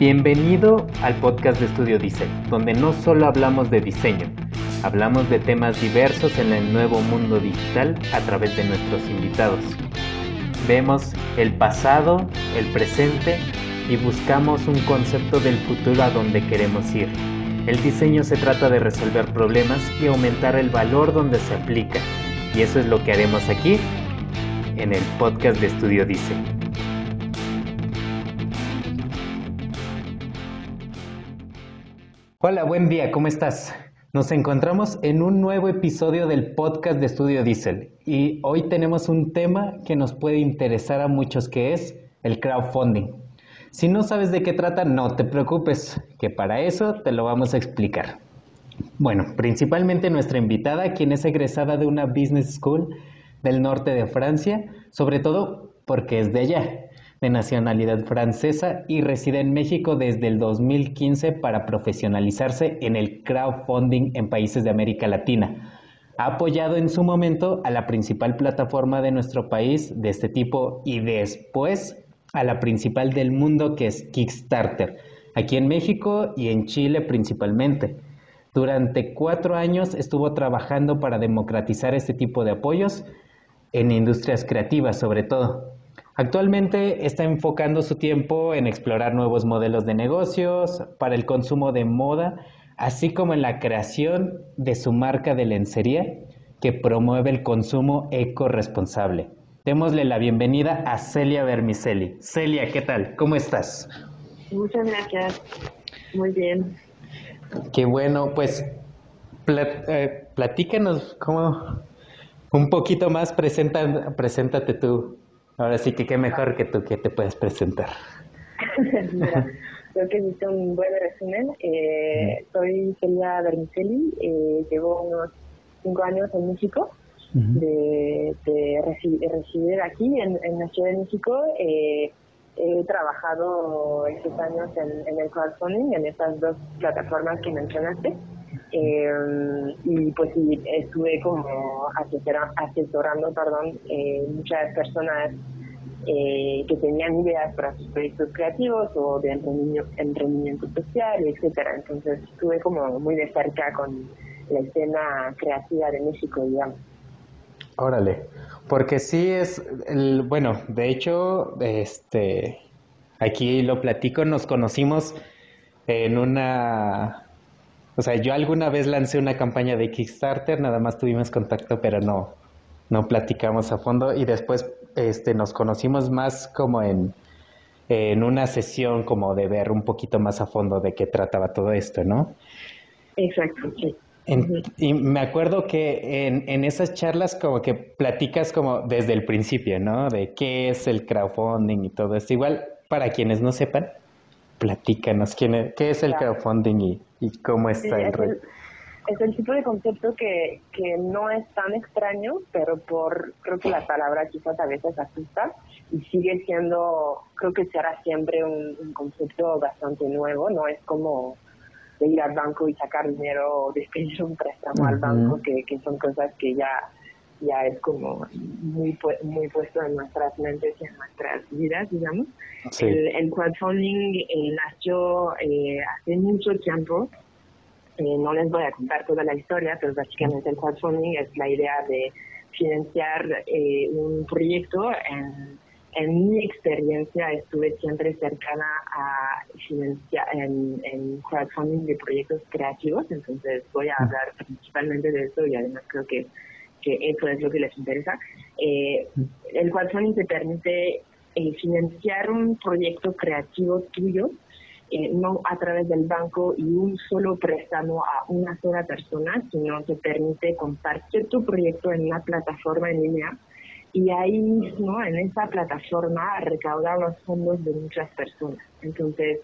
Bienvenido al podcast de Estudio Diseño, donde no solo hablamos de diseño, hablamos de temas diversos en el nuevo mundo digital a través de nuestros invitados. Vemos el pasado, el presente y buscamos un concepto del futuro a donde queremos ir. El diseño se trata de resolver problemas y aumentar el valor donde se aplica. Y eso es lo que haremos aquí en el podcast de Estudio Diseño. Hola, buen día, ¿cómo estás? Nos encontramos en un nuevo episodio del podcast de Estudio Diesel y hoy tenemos un tema que nos puede interesar a muchos que es el crowdfunding. Si no sabes de qué trata, no te preocupes, que para eso te lo vamos a explicar. Bueno, principalmente nuestra invitada, quien es egresada de una business school del norte de Francia, sobre todo porque es de allá de nacionalidad francesa y reside en México desde el 2015 para profesionalizarse en el crowdfunding en países de América Latina. Ha apoyado en su momento a la principal plataforma de nuestro país de este tipo y después a la principal del mundo que es Kickstarter, aquí en México y en Chile principalmente. Durante cuatro años estuvo trabajando para democratizar este tipo de apoyos en industrias creativas sobre todo. Actualmente está enfocando su tiempo en explorar nuevos modelos de negocios para el consumo de moda, así como en la creación de su marca de lencería que promueve el consumo eco-responsable. Démosle la bienvenida a Celia Vermicelli. Celia, ¿qué tal? ¿Cómo estás? Muchas gracias. Muy bien. Qué bueno, pues eh, platícanos cómo un poquito más, presenta, preséntate tú. Ahora sí que qué mejor que tú que te puedes presentar. creo que hiciste un buen resumen. Eh, soy Celia Vermicelli, eh, llevo unos cinco años en México, de, residir, aquí en, la Ciudad de México. Eh, he trabajado estos años en, en, el crowdfunding, en estas dos plataformas que mencionaste. Eh, y pues sí, estuve como asesorando perdón, eh, muchas personas eh, que tenían ideas para sus proyectos creativos o de emprendimiento, social, etcétera. Entonces estuve como muy de cerca con la escena creativa de México, digamos. Órale, porque sí es, el, bueno, de hecho, este, aquí lo platico, nos conocimos en una o sea, yo alguna vez lancé una campaña de Kickstarter, nada más tuvimos contacto, pero no, no platicamos a fondo y después este, nos conocimos más como en, en una sesión como de ver un poquito más a fondo de qué trataba todo esto, ¿no? Exacto, sí. y me acuerdo que en, en, esas charlas como que platicas como desde el principio, ¿no? De qué es el crowdfunding y todo esto. Igual, para quienes no sepan, platícanos, ¿quién es, ¿qué es el crowdfunding y ¿Y cómo está el rey? Es el tipo de concepto que, que no es tan extraño, pero por, creo que la palabra quizás a veces asusta y sigue siendo, creo que será siempre un, concepto bastante nuevo, no es como de ir al banco y sacar dinero o despedir un préstamo al banco, que, que son cosas que ya ya es como muy muy puesto en nuestras mentes y en nuestras vidas, digamos. El, crowdfunding eh, nació eh, hace mucho tiempo. Eh, no les voy a contar toda la historia, pero básicamente el crowdfunding es la idea de financiar un proyecto. En, en mi experiencia estuve siempre cercana a financiar en, en crowdfunding de proyectos creativos, entonces voy a hablar principalmente de eso y además creo que que eso es lo que les interesa. Eh, el crowdfunding te permite eh, financiar un proyecto creativo tuyo, eh, no a través del banco y un solo préstamo a una sola persona, sino te permite compartir tu proyecto en una plataforma en línea y ahí mismo, en esa plataforma, recaudar los fondos de muchas personas. Entonces,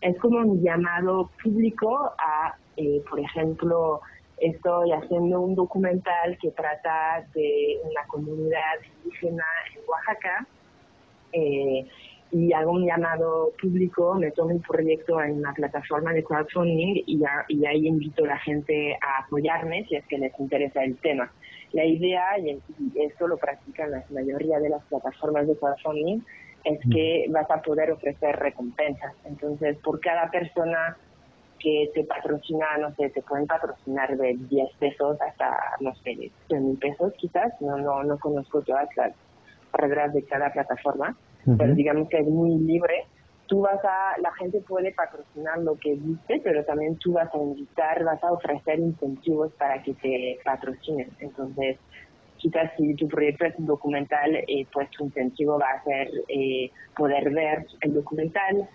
es como un llamado público a, por ejemplo, Estoy haciendo un documental que trata de una comunidad indígena en Oaxaca eh, y hago un llamado público, meto mi proyecto en una plataforma de crowdfunding y, y ahí invito a la gente a apoyarme si es que les interesa el tema. La idea, y, esto lo practican la mayoría de las plataformas de crowdfunding, es que vas a poder ofrecer recompensas. Entonces, por cada persona que te patrocina, no sé, te pueden patrocinar de 10 pesos hasta, no sé, 100 mil pesos quizás, no, no, no conozco todas las reglas de cada plataforma, pero digamos que es muy libre. Tú vas a, la gente puede patrocinar lo que viste, pero también tú vas a invitar, vas a ofrecer incentivos para que te patrocinen. Entonces, quizás si tu proyecto es un documental, eh, pues tu incentivo va a ser eh, poder ver el documental.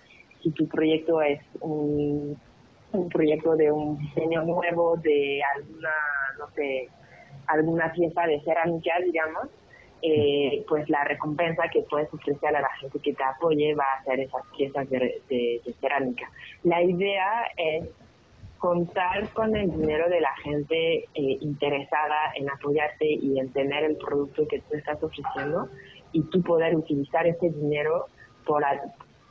Si tu proyecto es un, un proyecto de un diseño nuevo, de alguna, no sé, alguna pieza de cerámica, digamos, eh, pues la recompensa que puedes ofrecer a la gente que te apoye va a ser esas piezas de cerámica. La idea es contar con el dinero de la gente eh, interesada en apoyarte y en tener el producto que tú estás ofreciendo y tú poder utilizar ese dinero por,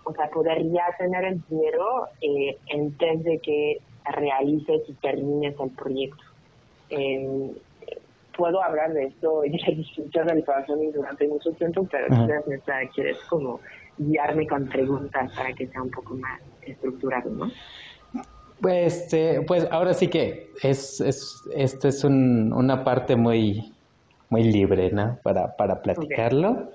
o sea, poder ya tener el dinero eh, antes de que realices y termines el proyecto. puedo hablar de esto y de del crowdfunding durante mucho tiempo, pero quizás quieres como guiarme con preguntas para que sea un poco más estructurado, ¿no? Pues, este, pues ahora sí que es, es, esto es una parte muy, muy libre, ¿no? Para, para platicarlo.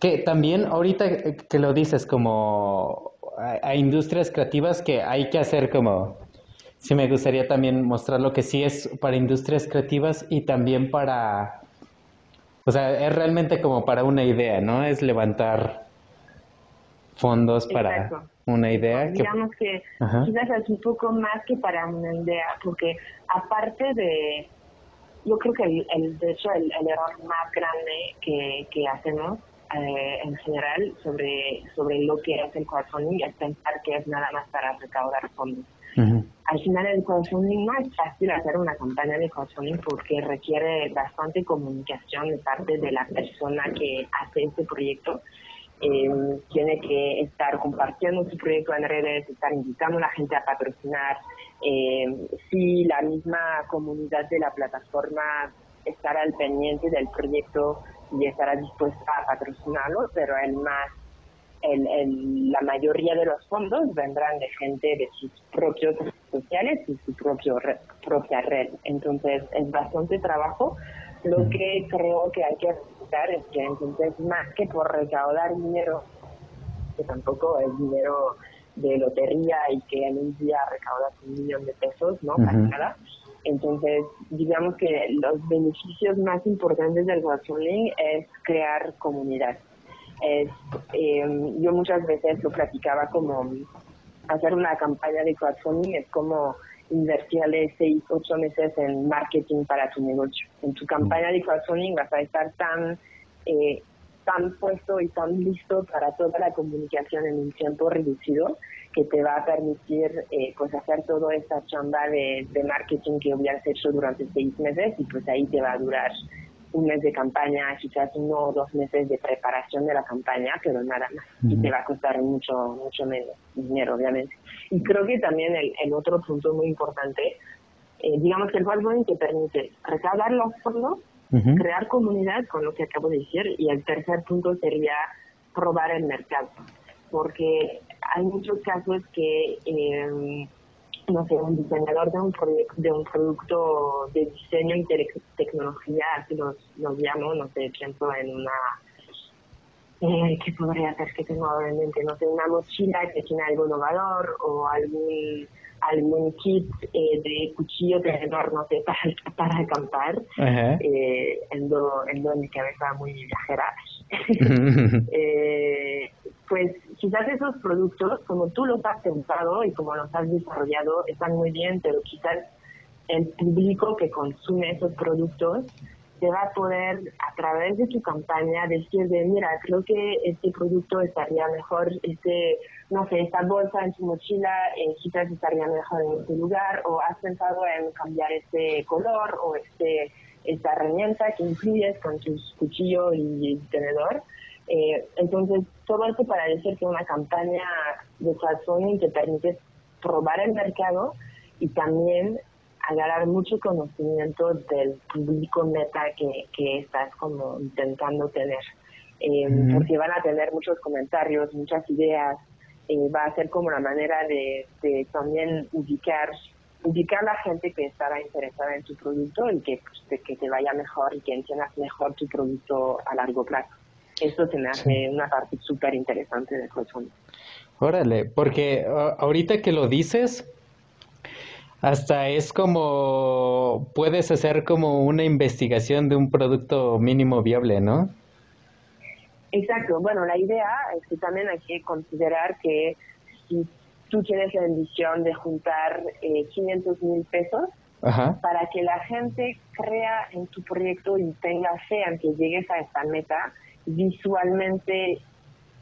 Que también ahorita que lo dices como a, industrias creativas que hay que hacer como, sí me gustaría también mostrar lo que sí es para industrias creativas y también para, o sea, es realmente como para una idea, ¿no? Es levantar fondos para una idea. Digamos que, quizás es un poco más que para una idea, porque aparte de, yo creo que el, de hecho el, error más grande que, que hacemos eh, en general sobre, sobre lo que es el crowdfunding es pensar que es nada más para recaudar fondos. Al final el crowdfunding no es fácil hacer una campaña de crowdfunding porque requiere bastante comunicación de parte de la persona que hace este proyecto eh, tiene que estar compartiendo su proyecto en redes, estar invitando a la gente a patrocinar. Eh, si la misma comunidad de la plataforma estará al pendiente del proyecto y estará dispuesta a patrocinarlo, pero el más, el, la mayoría de los fondos vendrán de gente de sus propios sociales y su propio propia red. Entonces es bastante trabajo. Lo que creo que hay que es que entonces más que por recaudar dinero, que tampoco es dinero de lotería y que en un día recaudas un millón de pesos, ¿no? Para nada. Entonces, digamos que los beneficios más importantes del crowdfunding es crear comunidad. Es, eh, yo muchas veces lo platicaba como hacer una campaña de crowdfunding es como invertirle seis, ocho meses en marketing para tu negocio. En tu campaña de crowdfunding vas a estar tan, eh, tan puesto y tan listo para toda la comunicación en un tiempo reducido que te va a permitir eh, pues hacer toda esta chamba de, de marketing que hubieras hecho durante seis meses y pues ahí te va a durar un mes de campaña, quizás uno o dos meses de preparación de la campaña, pero nada más. Y te va a costar mucho, mucho menos dinero, obviamente. Y creo que también el, el otro punto muy importante, eh, digamos que el crowdfunding te permite recaudar los fondos, crear comunidad, con lo que acabo de decir, y el tercer punto sería probar el mercado. Porque hay muchos casos que... Eh, no sé, un diseñador de un, de un producto de diseño y tecnología, así los, los llamo, no sé, pienso en una, eh, ¿qué podría ser que tengo ahora en mente? No sé, una mochila que tiene algo innovador o algún algún kit eh, de cuchillo tenedor, no sé, para, para acampar, eh, en, en mi cabeza muy viajera. eh, pues quizás esos productos, como tú los has pensado y como los has desarrollado, están muy bien, pero quizás el público que consume esos productos te va a poder a través de tu campaña decir de mira creo que este producto estaría mejor este no sé esta bolsa en tu mochila eh, quizás estaría mejor en este lugar o has pensado en cambiar este color o este esta herramienta que incluyes con tu cuchillo y tenedor eh, entonces, todo esto para decir que una campaña de crowdfunding te permite probar el mercado y también agarrar mucho conocimiento del público meta que, que estás como intentando tener. Eh, porque van a tener muchos comentarios, muchas ideas, eh, va a ser como la manera de, de, también ubicar ubicar a la gente que estará interesada en tu producto y que, pues, que te vaya mejor y que entiendas mejor tu producto a largo plazo. Eso se me hace una parte súper interesante de crowdfunding. Órale, porque ahorita que lo dices, hasta es como, puedes hacer como una investigación de un producto mínimo viable, ¿no? Exacto. Bueno, la idea es que también hay que considerar que si tú tienes la ambición de juntar eh, 500 mil pesos, para que la gente crea en tu proyecto y tenga fe en que llegues a esta meta, visualmente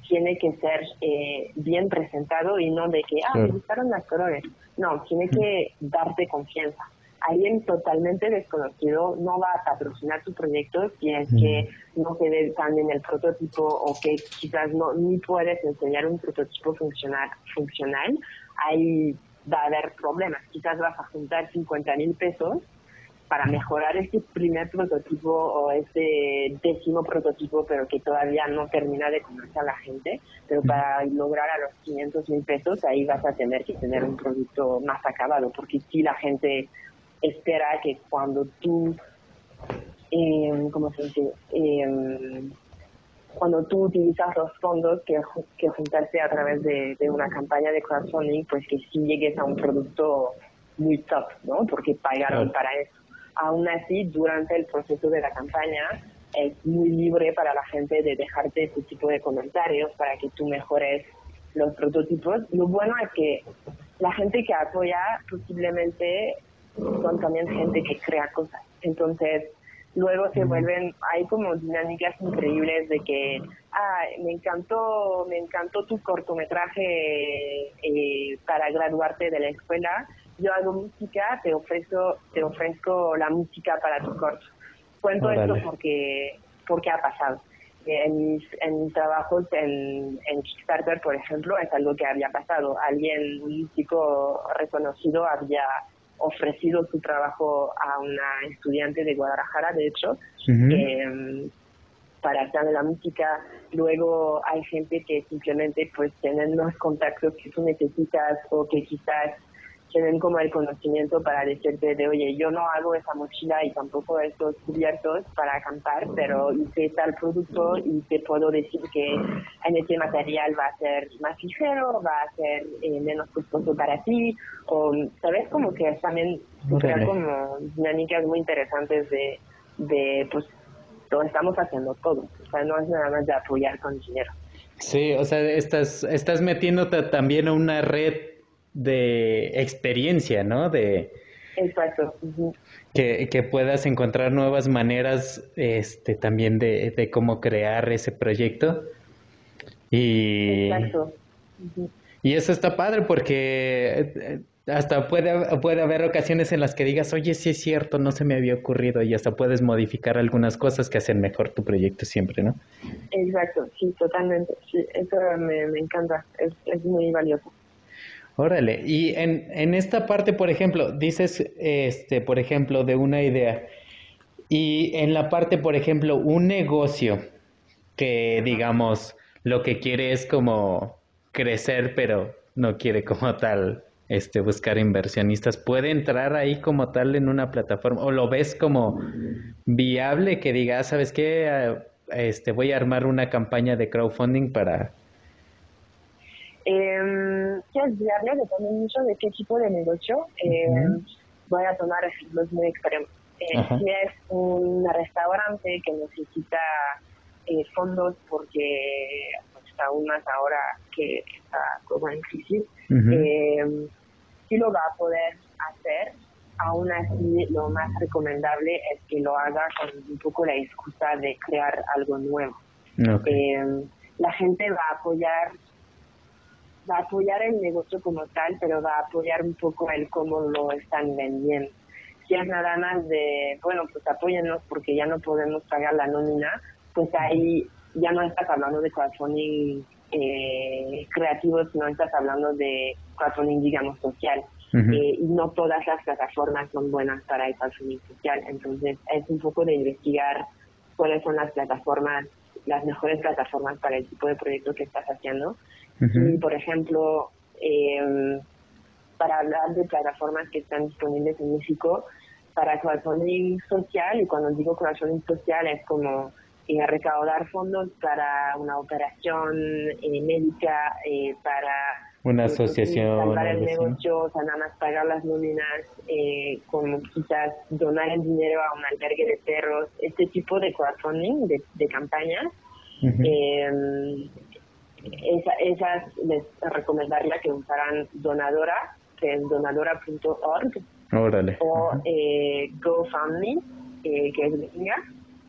tiene que ser eh, bien presentado y no de que, ah, me gustaron las colores. No, tiene que darte confianza. Alguien totalmente desconocido no va a patrocinar tu proyecto si es que no se ve tan en el prototipo o que quizás no ni puedes enseñar un prototipo funcional. funcional. Ahí va a haber problemas. Quizás vas a juntar 50 mil pesos para mejorar este primer prototipo o este décimo prototipo, pero que todavía no termina de conocer a la gente, pero para lograr a los 500 mil pesos, ahí vas a tener que tener un producto más acabado, porque si la gente espera que cuando tú, eh, ¿cómo se dice? Em, cuando tú utilizas los fondos que, que juntarse a través de, de una campaña de crowdfunding, pues que sí llegues a un producto muy top, ¿no? Porque pagaron para eso. Aún así, durante el proceso de la campaña, es muy libre para la gente de dejarte ese tipo de comentarios para que tú mejores los prototipos. Lo bueno es que la gente que apoya posiblemente son también gente que crea cosas. Entonces, luego se vuelven, hay como dinámicas increíbles de que, ah, me encantó, me encantó tu cortometraje eh, para graduarte de la escuela, yo hago música, te ofrezco, te ofrezco la música para tu corto. Cuento esto porque, porque ha pasado. En mis, en mis trabajos en, en Kickstarter, por ejemplo, es algo que había pasado. Alguien, un músico reconocido, había ofrecido su trabajo a una estudiante de Guadalajara, de hecho, em, para hacer la música. Luego hay gente que simplemente pues tienen los contactos que tú necesitas o que quizás tienen como el conocimiento para decirte de, oye, yo no hago esa mochila y tampoco estos cubiertos para acampar, pero hice tal producto y te puedo decir que en este material va a ser más ligero, va a ser eh, menos costoso para ti, o, ¿sabes? Como que también crear como dinámicas muy interesantes de, de, pues, lo estamos haciendo todo, o sea, no es nada más de apoyar con dinero. Sí, o sea, estás, estás metiéndote también a una red de experiencia, ¿no? De, Exacto. que, que, puedas encontrar nuevas maneras este, también de, de cómo crear ese proyecto. Y, Exacto. Y eso está padre porque eh, hasta puede, puede haber ocasiones en las que digas, oye, sí es cierto, no se me había ocurrido y hasta puedes modificar algunas cosas que hacen mejor tu proyecto siempre, ¿no? Exacto, sí, totalmente. Sí, eso me, me encanta, es, es muy valioso. Órale, y en, en esta parte, por ejemplo, dices, este, por ejemplo, de una idea, y en la parte, por ejemplo, un negocio que, digamos, lo que quiere es como crecer, pero no quiere como tal este, buscar inversionistas, ¿puede entrar ahí como tal en una plataforma? ¿O lo ves como viable que diga, ah, ¿sabes qué? Ah, este, voy a armar una campaña de crowdfunding para eh, es viable, depende mucho de qué tipo de negocio. Eh, Voy a tomar ejemplos muy extremos. Eh, si es un restaurante que necesita eh, fondos porque pues, aún más ahora que está como en crisis, eh, sí lo va a poder hacer. Aún así, lo más recomendable es que lo haga con un poco la excusa de crear algo nuevo. la gente va a apoyar va a apoyar el negocio como tal, pero va a apoyar un poco el cómo lo están vendiendo. Si es nada más de, bueno, pues apóyennos porque ya no podemos pagar la nómina, pues ahí ya no estás hablando de crowdfunding eh, creativo, sino estás hablando de crowdfunding, digamos, social. eh, y no todas las plataformas son buenas para el crowdfunding social. Entonces es un poco de investigar cuáles son las plataformas, las mejores plataformas para el tipo de proyecto que estás haciendo. Por ejemplo, eh, para hablar de plataformas que están disponibles en México, para crowdfunding social, y cuando digo crowdfunding social es como eh, recaudar fondos para una operación eh, médica, eh, para una asociación. Salvar el negocio, o sea, nada más pagar las nóminas, eh, como quizás donar el dinero a un albergue de perros, este tipo de crowdfunding, de, de campañas. eh, esa, esas les recomendaría que usaran Donadora, que es donadora.org, o eh, GoFundMe, eh, que es gringa.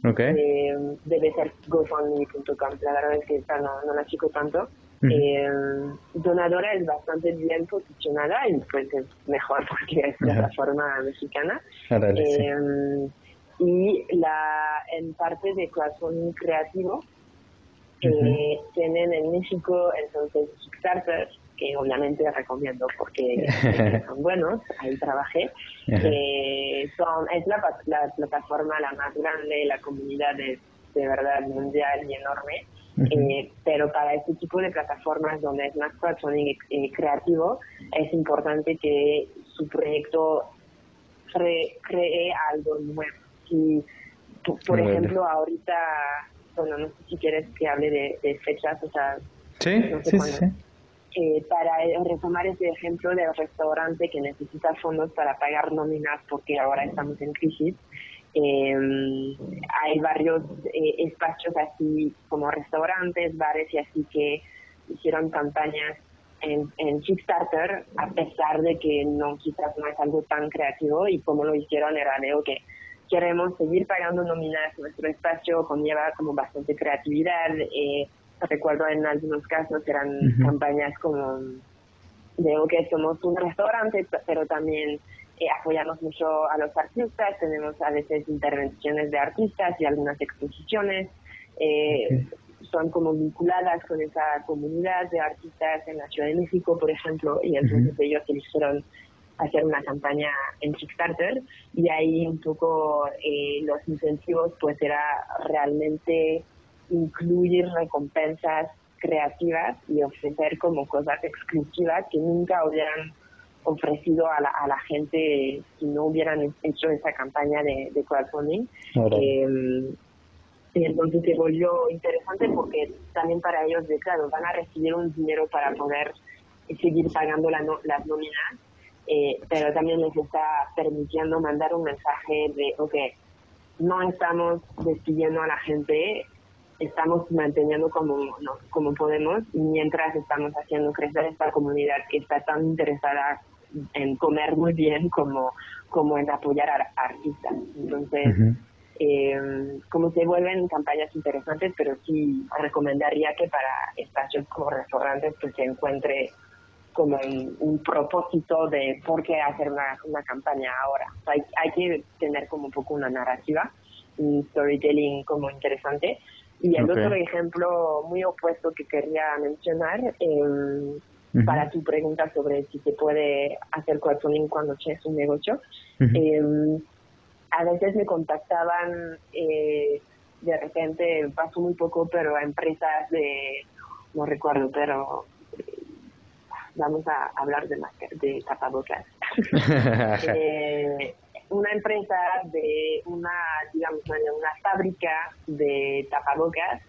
Okay. Eh, debe ser gofundme.com, la verdad es que esta no, no la chico tanto. Eh, donadora es bastante bien posicionada y pues es mejor porque es plataforma mexicana. Eh, y la en parte de crowdfunding creativo eh, tienen en México entonces Kickstarter que obviamente recomiendo porque son buenos, ahí trabajé. Eh, son, es la, la, plataforma la más grande, la comunidad es de verdad mundial y enorme. Eh, pero para este tipo de plataformas donde es más crowdfunding eh, creativo, es importante que su proyecto cree algo nuevo. Y, por ejemplo, ahorita, bueno, no sé si quieres que hable de, fechas, o sea, sí, sí, sí. Eh, para retomar ese ejemplo del restaurante que necesita fondos para pagar nóminas porque ahora estamos en crisis, eh, hay varios eh, espacios así como restaurantes, bares y así que hicieron campañas en, en, Kickstarter a pesar de que no quizás no es algo tan creativo y como lo hicieron era de que queremos seguir pagando nóminas, nuestro espacio conlleva como bastante creatividad. Eh, recuerdo en algunos casos eran campañas como de que somos un restaurante, pero también eh, apoyamos mucho a los artistas, tenemos a veces intervenciones de artistas y algunas exposiciones. Eh, son como vinculadas con esa comunidad de artistas en la Ciudad de México, por ejemplo, y entonces ellos eligieron hacer una campaña en Kickstarter y ahí un poco eh, los incentivos pues era realmente incluir recompensas creativas y ofrecer como cosas exclusivas que nunca hubieran ofrecido a la, a la gente si no hubieran hecho esa campaña de, de crowdfunding. Eh, y entonces se volvió interesante porque también para ellos, de, claro, van a recibir un dinero para poder seguir pagando la las nóminas, eh, pero también les está permitiendo mandar un mensaje de, ok, no estamos despidiendo a la gente, estamos manteniendo como, como podemos mientras estamos haciendo crecer esta comunidad que está tan interesada en comer muy bien como, como en apoyar a, artistas. Entonces, eh, como se vuelven campañas interesantes, pero sí recomendaría que para espacios como restaurantes pues se encuentre como un, propósito de por qué hacer una, una campaña ahora. hay, hay que tener como un poco una narrativa, un storytelling como interesante. Y el otro ejemplo muy opuesto que quería mencionar, eh, para tu pregunta sobre si se puede hacer crowdfunding cuando tienes un negocio, eh, a veces me contactaban, eh, de repente pasó muy poco, pero a empresas de, no recuerdo, pero vamos a hablar de, de tapabocas. eh, una empresa de una, digamos, una fábrica de tapabocas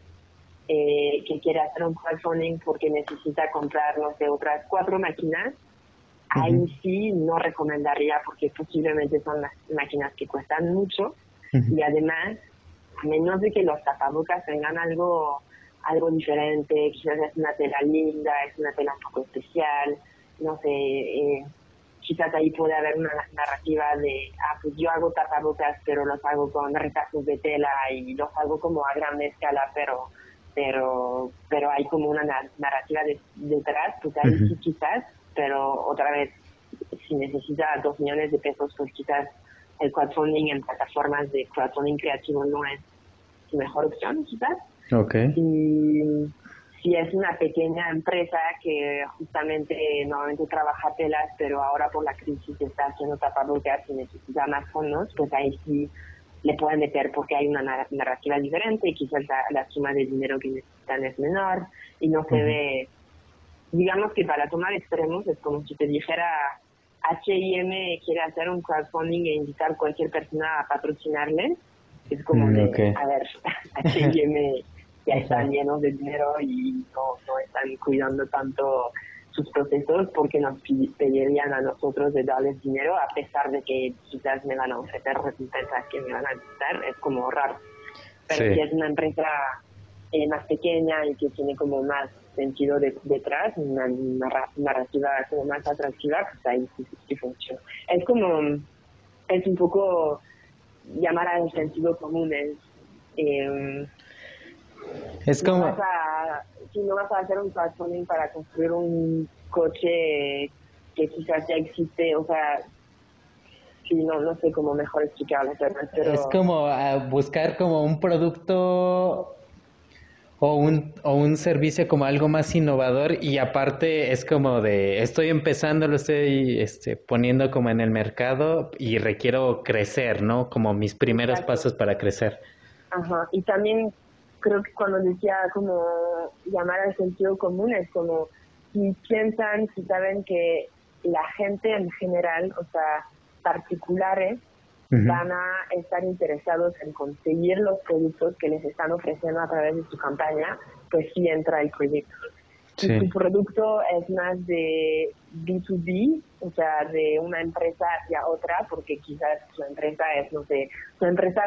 eh, que quiere hacer un crowdfunding porque necesita comprar, no sé, otras cuatro máquinas, ahí sí no recomendaría porque posiblemente son las máquinas que cuestan mucho. Y además, a menos de que los tapabocas tengan algo algo diferente, quizás es una tela linda, es una tela un poco especial, no sé, eh, quizás ahí puede haber una narrativa de, ah, pues yo hago tapabocas, pero los hago con retazos de tela y los hago como a gran escala, pero pero pero hay como una narrativa de, detrás, pues ahí sí quizás, pero otra vez, si necesita dos millones de pesos, pues quizás el crowdfunding en plataformas de crowdfunding creativo no es su mejor opción, quizás. Okay. Y si es una pequeña empresa que justamente normalmente trabaja telas, pero ahora por la crisis está haciendo tapabocas y necesita más fondos, pues ahí sí le pueden meter porque hay una narrativa diferente y quizás la, suma de dinero que necesitan es menor y no se ve, digamos que para tomar extremos es como si te dijera H&M quiere hacer un crowdfunding e invitar a cualquier persona a patrocinarle, es como mm, de, a ver, H&M ya están llenos de dinero y no, no están cuidando tanto sus procesos porque nos pedirían a nosotros de darles dinero a pesar de que quizás me van a ofrecer recompensas que me van a gustar, es como raro. Pero si es una empresa eh, más pequeña y que tiene como más sentido detrás, una, narrativa como más atractiva, pues ahí sí, funciona. Es como, es un poco llamar al sentido común, es... Eh, es como... si no vas a hacer un crowdfunding para construir un coche que quizás ya existe, o sea, si no, no sé cómo mejor explicarlo, pero... Es como ah, buscar como un producto o un, o un servicio como algo más innovador y aparte es como de estoy empezando, lo estoy este, poniendo como en el mercado y requiero crecer, ¿no? Como mis primeros pasos para crecer. Ajá, y también creo que cuando decía como llamar al sentido común es como si piensan, si saben que la gente en general, o sea, particulares, van a estar interesados en conseguir los productos que les están ofreciendo a través de su campaña, pues sí entra el proyecto. Si tu producto es más de B2B, o sea, de una empresa hacia otra, porque quizás su empresa es, no sé, su empresa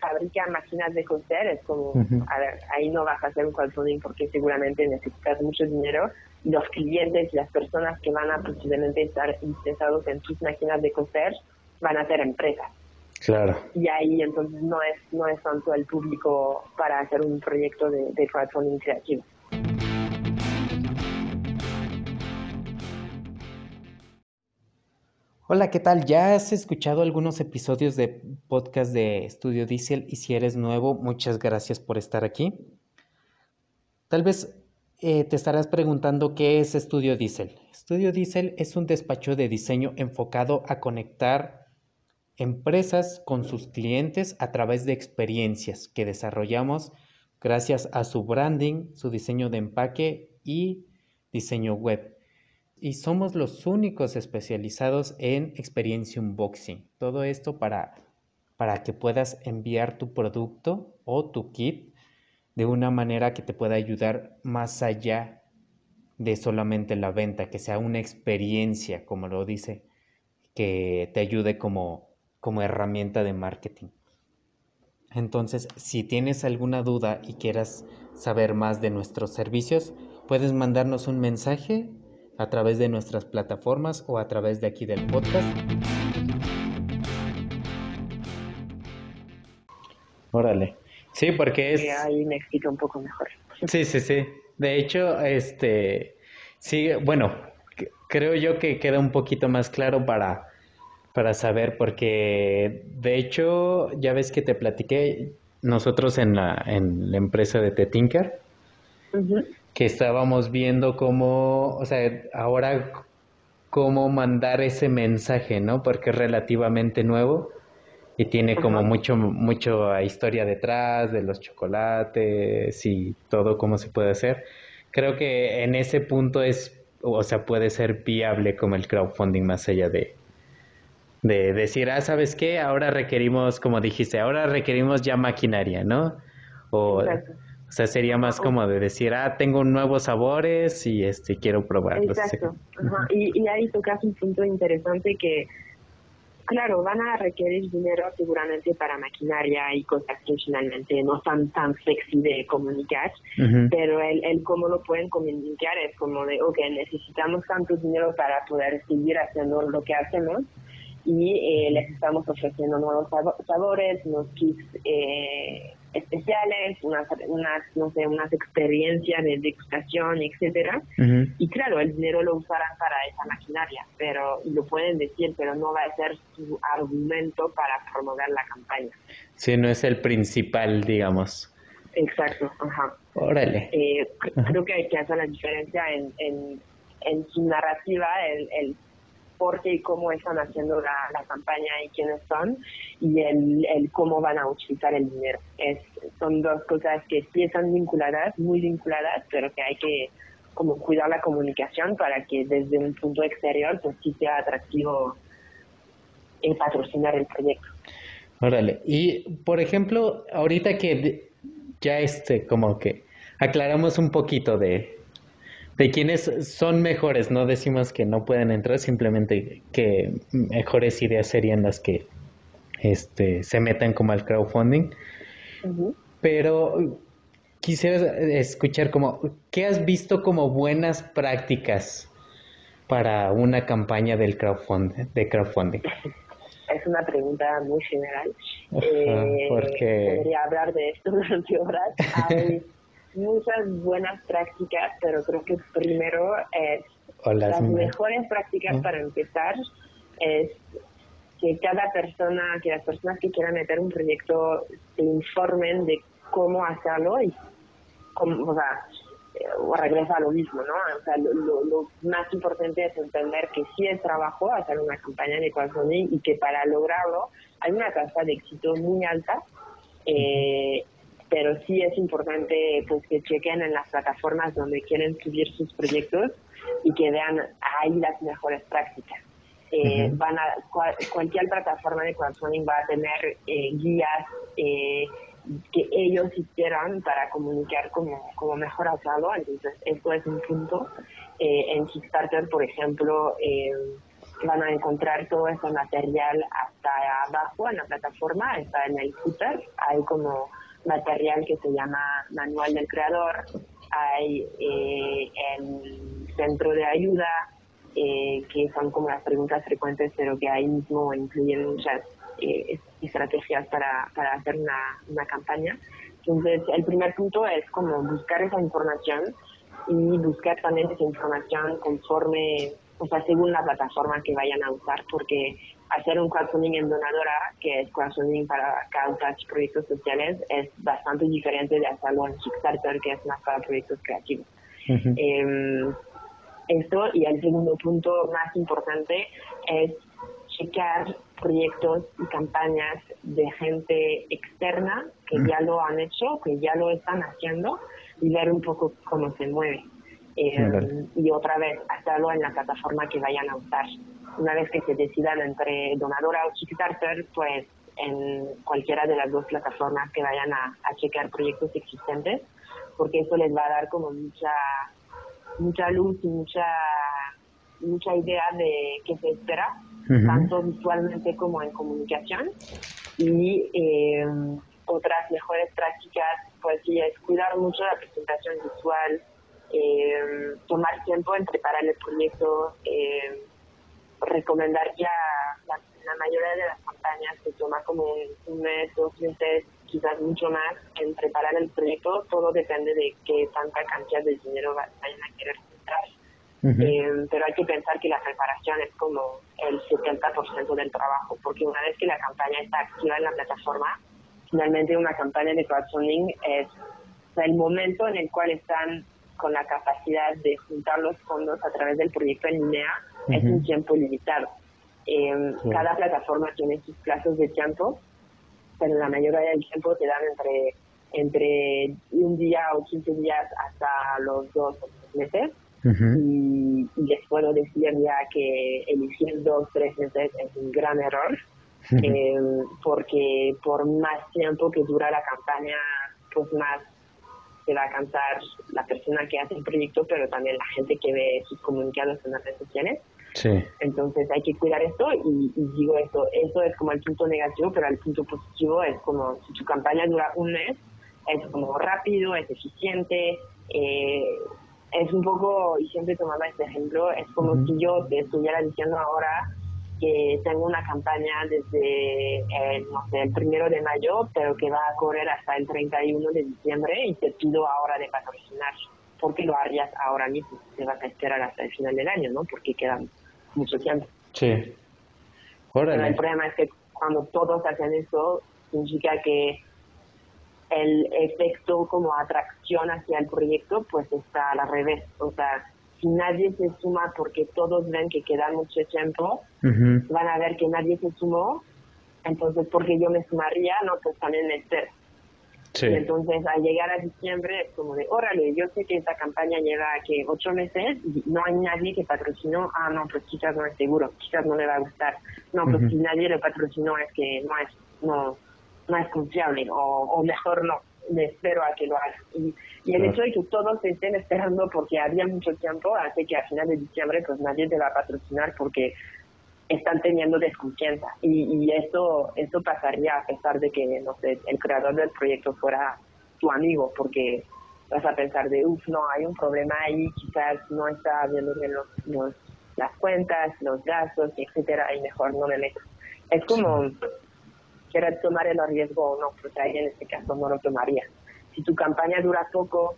fabrica máquinas de coser, es como, a ver, ahí no vas a hacer un crowdfunding porque seguramente necesitas mucho dinero. Los clientes y las personas que van a posiblemente estar interesados en tus máquinas de coser van a ser empresas. Claro. Y ahí entonces no es, no es tanto el público para hacer un proyecto de, de crowdfunding creativo. Hola, ¿qué tal? ¿Ya has escuchado algunos episodios de podcast de Estudio Diesel? Y si eres nuevo, muchas gracias por estar aquí. Tal vez eh, te estarás preguntando qué es Estudio Diesel. Estudio Diesel es un despacho de diseño enfocado a conectar empresas con sus clientes a través de experiencias que desarrollamos gracias a su branding, su diseño de empaque y diseño web y somos los únicos especializados en experiencia unboxing. Todo esto para, para que puedas enviar tu producto o tu kit de una manera que te pueda ayudar más allá de solamente la venta, que sea una experiencia, como lo dice, que te ayude como, como herramienta de marketing. Entonces, si tienes alguna duda y quieras saber más de nuestros servicios, puedes mandarnos un mensaje a través de nuestras plataformas o a través de aquí del podcast. Órale. Sí, porque es... ahí me explica un poco mejor. Sí, sí, sí. De hecho, este... Sí, bueno, creo yo que queda un poquito más claro para, para saber, porque de hecho, ya ves que te platiqué, nosotros en la, en la empresa de Tetinker, que estábamos viendo cómo, o sea, ahora cómo mandar ese mensaje, ¿no? Porque es relativamente nuevo y tiene como mucho, mucho historia detrás de los chocolates y todo cómo se puede hacer. Creo que en ese punto es, o sea, puede ser viable como el crowdfunding más allá de, de decir, ah, ¿sabes qué? Ahora requerimos, como dijiste, ahora requerimos ya maquinaria, ¿no? O, o sea, sería más como de decir, ah, tengo nuevos sabores y este quiero probarlos. Exacto. Y, y ahí tocas un punto interesante que, claro, van a requerir dinero seguramente para maquinaria y cosas que finalmente no son tan sexy de comunicar, pero el, el cómo lo pueden comunicar es como de, ok, necesitamos tanto dinero para poder seguir haciendo lo que hacemos y eh, les estamos ofreciendo nuevos sabores, unos kits eh, especiales, unas, unas, no sé, unas experiencias de degustación, etcétera. Y claro, el dinero lo usarán para esa maquinaria, pero y lo pueden decir, pero no va a ser su argumento para promover la campaña. Sí, no es el principal, digamos. Exacto, ajá. Órale. Eh, creo que hay que hacer la diferencia en, en, en su narrativa, el, el por qué y cómo están haciendo la, la, campaña y quiénes son, y el, el, cómo van a utilizar el dinero. Es, son dos cosas que sí están vinculadas, muy vinculadas, pero que hay que como cuidar la comunicación para que desde un punto exterior pues sí sea atractivo el patrocinar el proyecto. Órale, y por ejemplo, ahorita que ya este, como que aclaramos un poquito de, de quiénes son mejores, no decimos que no pueden entrar, simplemente que mejores ideas serían las que este, se metan como al crowdfunding. Pero quisiera escuchar como, ¿qué has visto como buenas prácticas para una campaña del crowdfunding, de crowdfunding? Es una pregunta muy general. eh, Podría hablar de esto durante horas. Hay muchas buenas prácticas, pero creo que primero es las, mejores prácticas para empezar es que cada persona, que las personas que quieran meter un proyecto se informen de cómo hacerlo y cómo, o sea, o regresa a lo mismo, ¿no? O sea, lo, más importante es entender que sí es trabajo hacer una campaña de crowdfunding y que para lograrlo hay una tasa de éxito muy alta, eh, pero sí es importante pues que chequen en las plataformas donde quieren subir sus proyectos y que vean ahí las mejores prácticas. Eh, van a cualquier plataforma de crowdfunding va a tener eh, guías eh, que ellos hicieran para comunicar como, como mejor hacerlo. Entonces, esto es un punto. Eh, en Kickstarter, por ejemplo, eh, van a encontrar todo ese material hasta abajo en la plataforma, está en el footer, hay como material que se llama Manual del Creador, hay eh, el centro de ayuda, eh, que son como las preguntas frecuentes, pero que ahí mismo incluyen muchas eh, estrategias para, para hacer una, una campaña. Entonces, el primer punto es como buscar esa información y buscar también esa información conforme, o sea, según la plataforma que vayan a usar, porque hacer un crowdfunding en donadora, que es crowdfunding para causas y proyectos sociales, es bastante diferente de hacerlo en Kickstarter, que es más para proyectos creativos. eh, esto y el segundo punto más importante es checar proyectos y campañas de gente externa que ya lo han hecho, que ya lo están haciendo y ver un poco cómo se mueve. Eh, y otra vez, hacerlo en la plataforma que vayan a usar. Una vez que se decidan entre Donadora o Kickstarter, pues en cualquiera de las dos plataformas que vayan a, a checar proyectos existentes, porque eso les va a dar como mucha mucha luz y mucha mucha idea de qué se espera tanto visualmente como en comunicación. Y eh, otras mejores prácticas, pues sí, es cuidar mucho la presentación visual, eh, tomar tiempo en preparar el proyecto, eh, recomendaría la, la, mayoría de las campañas se toma como un mes, dos meses, quizás mucho más en preparar el proyecto, todo depende de qué tanta cantidad de dinero vayan a querer entrar. Eh, pero hay que pensar que la preparación es como el 70% del trabajo, porque una vez que la campaña está activa en la plataforma, finalmente una campaña de crowdfunding es el momento en el cual están con la capacidad de juntar los fondos a través del proyecto en línea, es un tiempo limitado. Eh, Cada plataforma tiene sus plazos de tiempo, pero la mayoría del tiempo te dan entre, entre un día o 15 días hasta los dos o tres meses. Y, les puedo decir ya que elegir dos, tres meses es un gran error, eh, porque por más tiempo que dura la campaña, pues más se va a cansar la persona que hace el proyecto, pero también la gente que ve sus comunicados en las redes sociales. Sí. Entonces hay que cuidar esto y, digo esto, eso es como el punto negativo, pero el punto positivo es como si tu campaña dura un mes, es como rápido, es eficiente, eh, es un poco, y siempre tomaba este ejemplo, es como si yo te estuviera diciendo ahora que tengo una campaña desde el, no sé, el primero de mayo, pero que va a correr hasta el 31 de diciembre y te pido ahora de patrocinar. ¿Por qué lo harías ahora mismo? Te vas a esperar hasta el final del año, ¿no? Porque queda mucho tiempo. Sí. Pero el problema es que cuando todos hacen eso, significa que el efecto como atracción hacia el proyecto pues está al revés. O sea, si nadie se suma porque todos ven que queda mucho tiempo, van a ver que nadie se sumó, entonces porque yo me sumaría, no, pues también me. Sí. entonces al llegar a diciembre es como de, órale, yo sé que esta campaña lleva que ocho meses y no hay nadie que patrocinó, ah, no, pues quizás no es seguro, quizás no le va a gustar. No, pues si nadie le patrocinó es que no es, no, no es confiable o, o mejor no, me espero a que lo haga. Y, y el hecho de que todos se estén esperando porque había mucho tiempo hace que a final de diciembre pues nadie te va a patrocinar porque están teniendo desconfianza. Y, y esto esto pasaría a pesar de que no sé el creador del proyecto fuera tu amigo porque vas a pensar de uff no hay un problema ahí quizás no está viendo bien los, las cuentas los gastos etcétera y mejor no me meto es como querer tomar el riesgo o no pues ahí en este caso no lo tomaría. Si tu campaña dura poco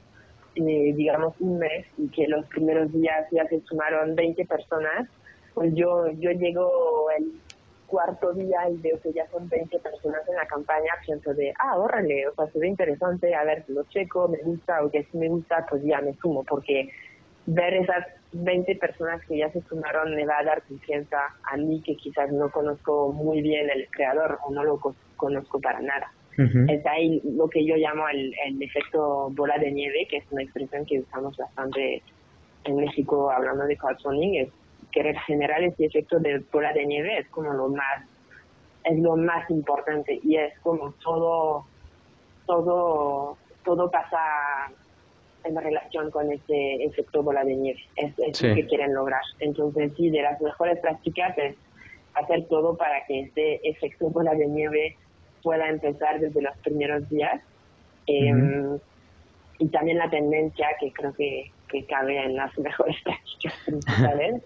eh, digamos un mes y que los primeros días ya se sumaron 20 personas pues yo, yo llego el cuarto día y veo que ya son 20 personas en la campaña, pienso de, ah, órale, o sea, se ve interesante, a ver lo checo, me gusta o que si me gusta, pues ya me sumo, porque ver esas 20 personas que ya se sumaron me va a dar confianza a mí que quizás no conozco muy bien el creador o no lo conozco para nada. Es ahí lo que yo llamo el, el efecto bola de nieve, que es una expresión que usamos bastante en México hablando de crowdfunding, es querer generar ese efecto de bola de nieve es como lo más es lo más importante y es como todo todo todo pasa en relación con ese efecto bola de nieve. Es, lo que quieren lograr. Entonces sí de las mejores prácticas es hacer todo para que este efecto bola de nieve pueda empezar desde los primeros días. Em, y también la tendencia que creo que, que cabe en las mejores prácticas principales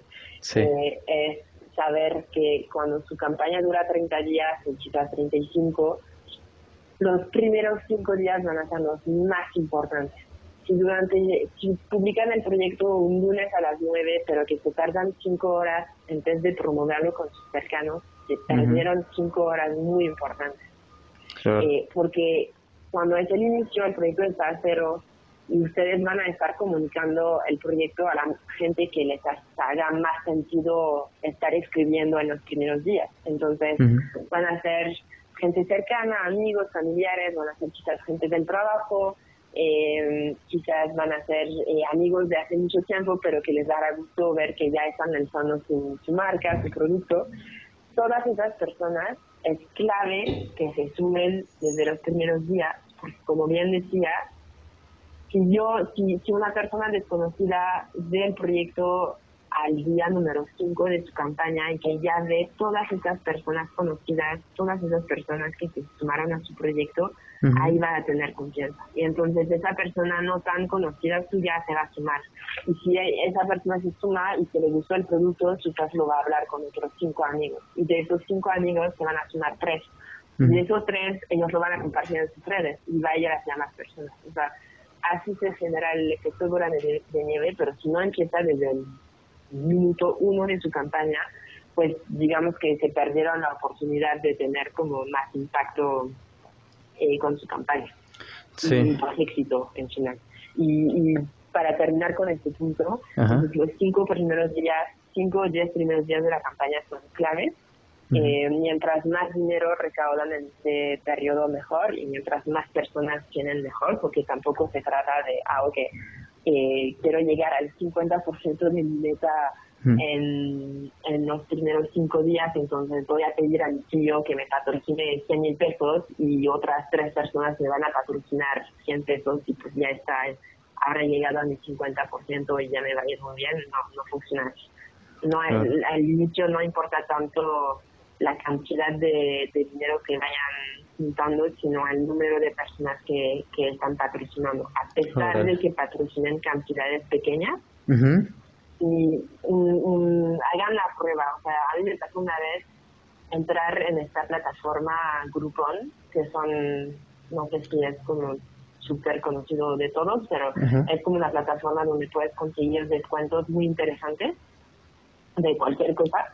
eh, es saber que cuando su campaña dura 30 días o quizás 35, los primeros 5 días van a ser los más importantes. Si, durante, si publican el proyecto un lunes a las 9, pero que se tardan 5 horas en vez de promoverlo con sus cercanos, se perdieron 5 horas muy importantes. Eh, porque cuando es el inicio, el proyecto está cero, y ustedes van a estar comunicando el proyecto a la gente que les haga más sentido estar escribiendo en los primeros días. Entonces, van a ser gente cercana, amigos, familiares, van a ser quizás gente del trabajo, eh, quizás van a ser eh, amigos de hace mucho tiempo, pero que les dará gusto ver que ya están lanzando su, su marca, su producto. Todas esas personas es clave que se sumen desde los primeros días, porque como bien decía, si yo, si, si una persona desconocida ve el proyecto al día número 5 de su campaña y que ya ve todas esas personas conocidas, todas esas personas que se sumaron a su proyecto, ahí va a tener confianza. Y entonces esa persona no tan conocida suya se va a sumar. Y si esa persona se suma y que le gustó el producto, quizás lo va a hablar con otros cinco amigos. Y de esos cinco amigos se van a sumar tres. Y esos tres, ellos lo van a compartir en sus redes y va a ir hacia más personas. O sea, así se genera el efecto bola de, nieve, pero si no empieza desde el minuto uno de su campaña, pues digamos que se perdieron la oportunidad de tener como más impacto eh, con su campaña. Y más éxito en final. Y, para terminar con este punto, los cinco primeros días, cinco o diez primeros días de la campaña son claves eh, mientras más dinero recaudan en este periodo mejor y mientras más personas tienen mejor, porque tampoco se trata de, ah, ok, eh, quiero llegar al 50% de mi meta en, en, los primeros cinco días, entonces voy a pedir al tío que me patrocine 100 mil pesos y otras tres personas me van a patrocinar 100 pesos y pues ya está, habrá llegado a mi 50% y ya me va a ir muy bien, no, no funciona así. No, al inicio no importa tanto la cantidad de, dinero que vayan juntando, sino el número de personas que, que están patrocinando. A pesar de que patrocinen cantidades pequeñas, y hagan la prueba. O sea, a mí me pasó una vez entrar en esta plataforma Groupon, que son, no sé si es como súper conocido de todos, pero es como una plataforma donde puedes conseguir descuentos muy interesantes de cualquier cosa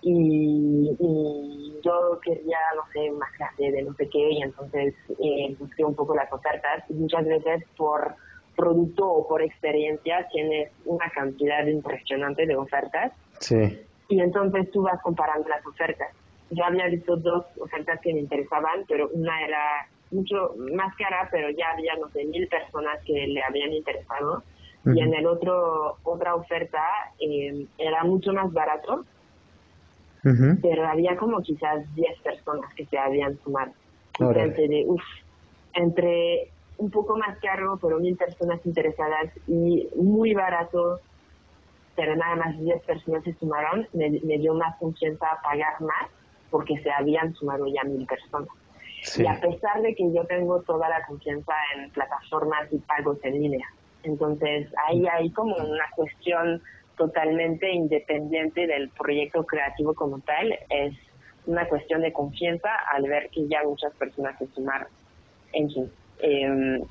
y, yo quería, no sé, más clase de no sé qué, y entonces eh, busqué un poco las ofertas. Y muchas veces por producto o por experiencia tienes una cantidad impresionante de ofertas. Sí. Y entonces tú vas comparando las ofertas. Yo había visto dos ofertas que me interesaban, pero una era mucho más cara, pero ya había, no sé, mil personas que le habían interesado. Y en el otro, otra oferta eh, era mucho más barato, pero había como quizás 10 personas que se habían sumado. Entre, entre un poco más caro, pero mil personas interesadas y muy barato, pero nada más 10 personas se sumaron, me, dio más confianza a pagar más porque se habían sumado ya mil personas. Y a pesar de que yo tengo toda la confianza en plataformas y pagos en línea, entonces ahí hay como una cuestión totalmente independiente del proyecto creativo como tal, es una cuestión de confianza al ver que ya muchas personas se sumaron. En fin. Em,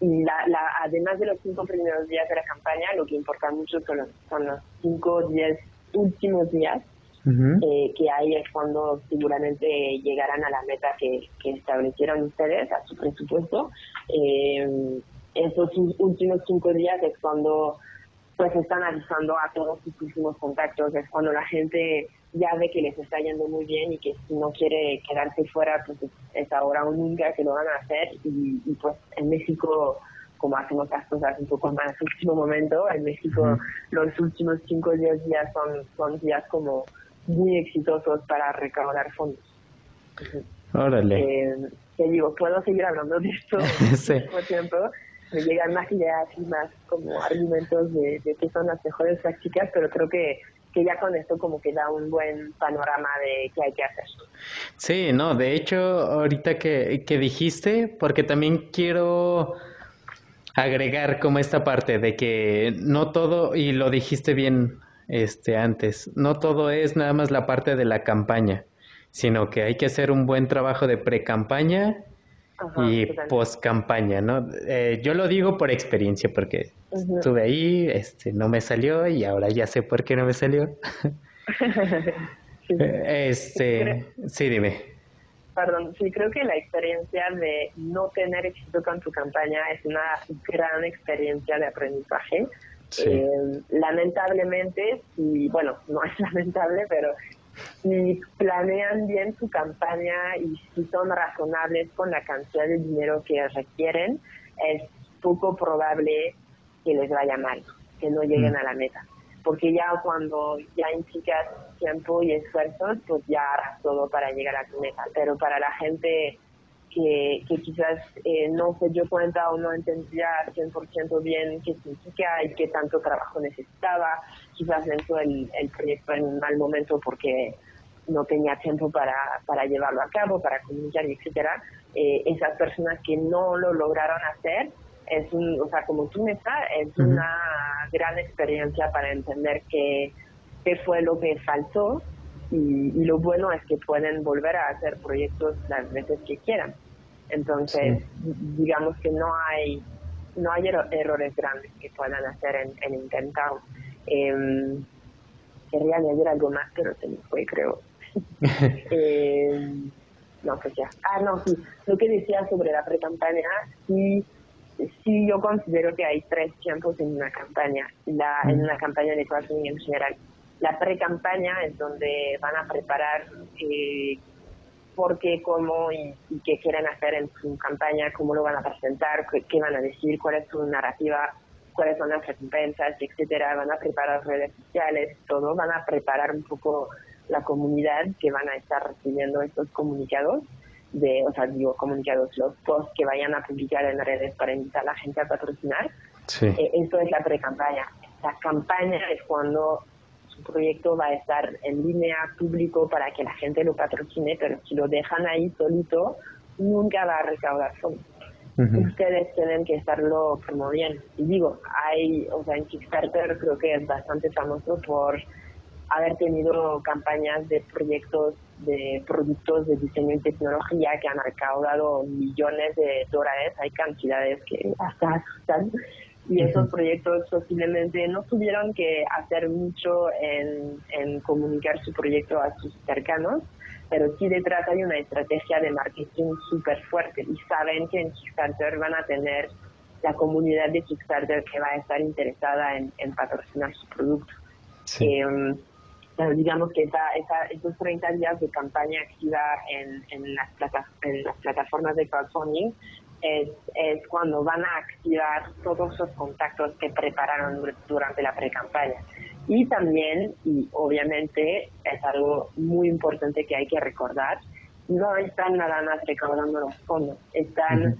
y la, además de los cinco primeros días de la campaña, lo que importa mucho son los, son los cinco, diez últimos días, eh, que ahí es cuando seguramente llegarán a la meta que, que establecieron ustedes, a su presupuesto. Eh, esos últimos cinco días es cuando pues están avisando a todos sus últimos contactos, es cuando la gente ya ve que les está yendo muy bien y que si no quiere quedarse fuera, pues es ahora o nunca que lo van a hacer y, pues en México como hacemos las cosas un poco más último momento, en México los últimos cinco o diez días son, son días como muy exitosos para recaudar fondos. Órale. Eh, te digo, puedo seguir hablando de esto sí. por tiempo, me llegan más ideas y más como argumentos de, de qué son las mejores prácticas, pero creo que que ya con esto como que da un buen panorama de qué hay que hacer. Sí, no, de hecho, ahorita que, que dijiste, porque también quiero agregar como esta parte de que no todo, y lo dijiste bien este antes, no todo es nada más la parte de la campaña, sino que hay que hacer un buen trabajo de pre-campaña y post campaña, ¿no? Eh, yo lo digo por experiencia porque estuve ahí, este, no me salió y ahora ya sé por qué no me salió. Este, sí, dime. Perdón, sí, creo que la experiencia de no tener éxito con tu campaña es una gran experiencia de aprendizaje. Eh, lamentablemente, y bueno, no es lamentable, pero si planean bien su campaña y si son razonables con la cantidad de dinero que requieren, es poco probable que les vaya mal, que no lleguen mm. a la meta. Porque ya cuando ya implicas tiempo y esfuerzo, pues ya harás todo para llegar a tu meta. Pero para la gente que, que quizás eh, no se dio cuenta o no entendía 100% bien qué significa y qué tanto trabajo necesitaba. Quizás dentro el, el proyecto en un mal momento porque no tenía tiempo para, para llevarlo a cabo, para comunicar, etcétera. Eh, esas personas que no lo lograron hacer, es un, o sea, como tú me estás, es una gran experiencia para entender qué, qué fue lo que faltó y, lo bueno es que pueden volver a hacer proyectos las veces que quieran. Entonces, digamos que no hay no hay errores grandes que puedan hacer en, en intentar. Eh, quería añadir algo más, pero se me fue, creo. eh, no, pues ya. Ah, no, sí. Lo que decía sobre la pre-campaña, sí, sí, yo considero que hay tres tiempos en una campaña, la, en una campaña de crowdfunding en general. La pre-campaña es donde van a preparar eh, por qué, cómo y, qué quieren hacer en su campaña, cómo lo van a presentar, qué, van a decir, cuál es su narrativa, cuáles son las recompensas, etcétera. Van a preparar redes sociales, todo. Van a preparar un poco la comunidad que van a estar recibiendo estos comunicados de, o sea, digo, comunicados, los posts que vayan a publicar en redes para invitar a la gente a patrocinar. Sí. Eh, esto es la pre-campaña. La campaña es cuando proyecto va a estar en línea público para que la gente lo patrocine, pero si lo dejan ahí solito, nunca va a recaudar fondos. Ustedes tienen que estarlo promoviendo. Y digo, hay, o sea, en Kickstarter creo que es bastante famoso por haber tenido campañas de proyectos de productos de diseño y tecnología que han recaudado millones de dólares. Hay cantidades que hasta asustan y esos proyectos posiblemente no tuvieron que hacer mucho en, en comunicar su proyecto a sus cercanos, pero sí detrás hay una estrategia de marketing súper fuerte y saben que en Kickstarter van a tener la comunidad de Kickstarter que va a estar interesada en, patrocinar su producto. Em, digamos que esa, esa, esos 30 días de campaña activa en, en, las, en las plataformas de crowdfunding es, es cuando van a activar todos los contactos que prepararon durante la pre-campaña. Y también, y obviamente es algo muy importante que hay que recordar, no están nada más recaudando los fondos, están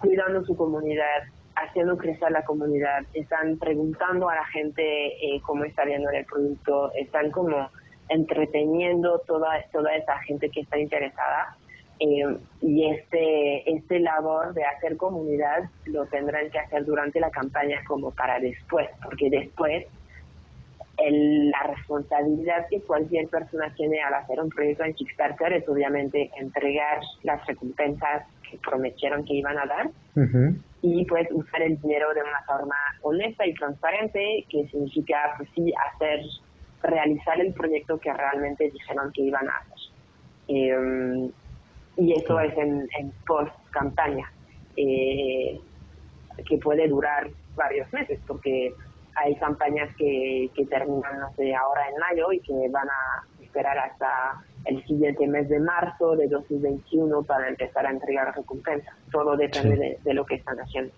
cuidando su comunidad, haciendo crecer la comunidad, están preguntando a la gente eh, cómo está viendo el producto, están como entreteniendo toda, toda esa gente que está interesada. Eh, y este, este labor de hacer comunidad lo tendrán que hacer durante la campaña como para después, porque después la responsabilidad que cualquier persona tiene al hacer un proyecto en Kickstarter es obviamente entregar las recompensas que prometieron que iban a dar y pues usar el dinero de una forma honesta y transparente, que significa pues sí hacer, realizar el proyecto que realmente dijeron que iban a hacer. Em, y eso es en, post campaña, eh, que puede durar varios meses, porque hay campañas que, que terminan, no sé, ahora en mayo y que van a esperar hasta el siguiente mes de marzo de 2021 para empezar a entregar recompensas. Todo depende de, lo que están haciendo.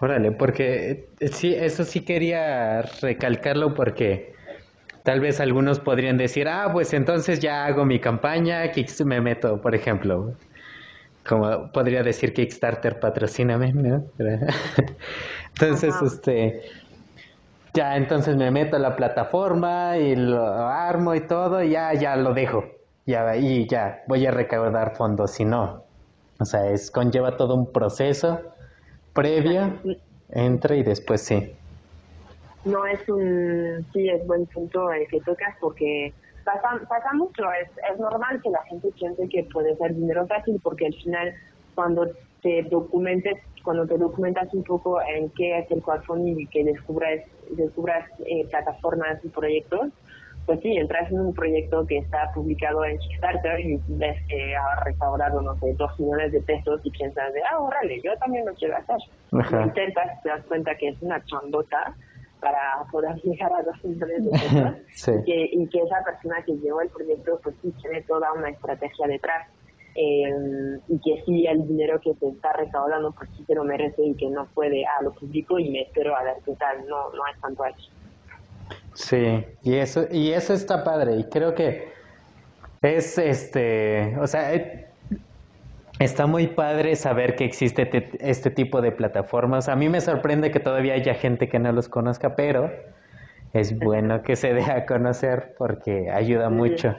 Órale, porque eh, sí, eso sí quería recalcarlo porque tal vez algunos podrían decir, ah, pues entonces ya hago mi campaña, me meto, por ejemplo, como podría decir Kickstarter, patrocíname, ¿no? entonces, este ya entonces me meto a la plataforma y lo armo y todo, y ya, ya lo dejo. Ya, y ya, voy a recaudar fondos, si no. O sea, es conlleva todo un proceso previo, entra y después sí. No es un, sí, es buen punto el que tocas porque pasa, pasa mucho, es, es normal que la gente piense que puede ser dinero fácil porque al final cuando te documentes, cuando te documentas un poco en qué es el crowdfunding y que descubras, descubras eh, plataformas y proyectos, pues sí, entras en un proyecto que está publicado en Kickstarter y ves que ha recaudado, no sé, dos millones de pesos y piensas de, ah, órale, yo también lo quiero hacer. Intentas, te das cuenta que es una chambota para poder llegar a dos millones de pesos. Y, que, y que esa persona que llevó el proyecto, pues sí, tiene toda una estrategia detrás eh, y que sí el dinero que se está recaudando pues sí se lo merece y que no puede a lo público y me espero a ver qué tal, no, no es tanto así. Sí, y eso, y eso está padre, y creo que es este, o sea, eh, está muy padre saber que existe este tipo de plataformas. A mí me sorprende que todavía haya gente que no los conozca, pero es bueno que se dé a conocer porque ayuda mucho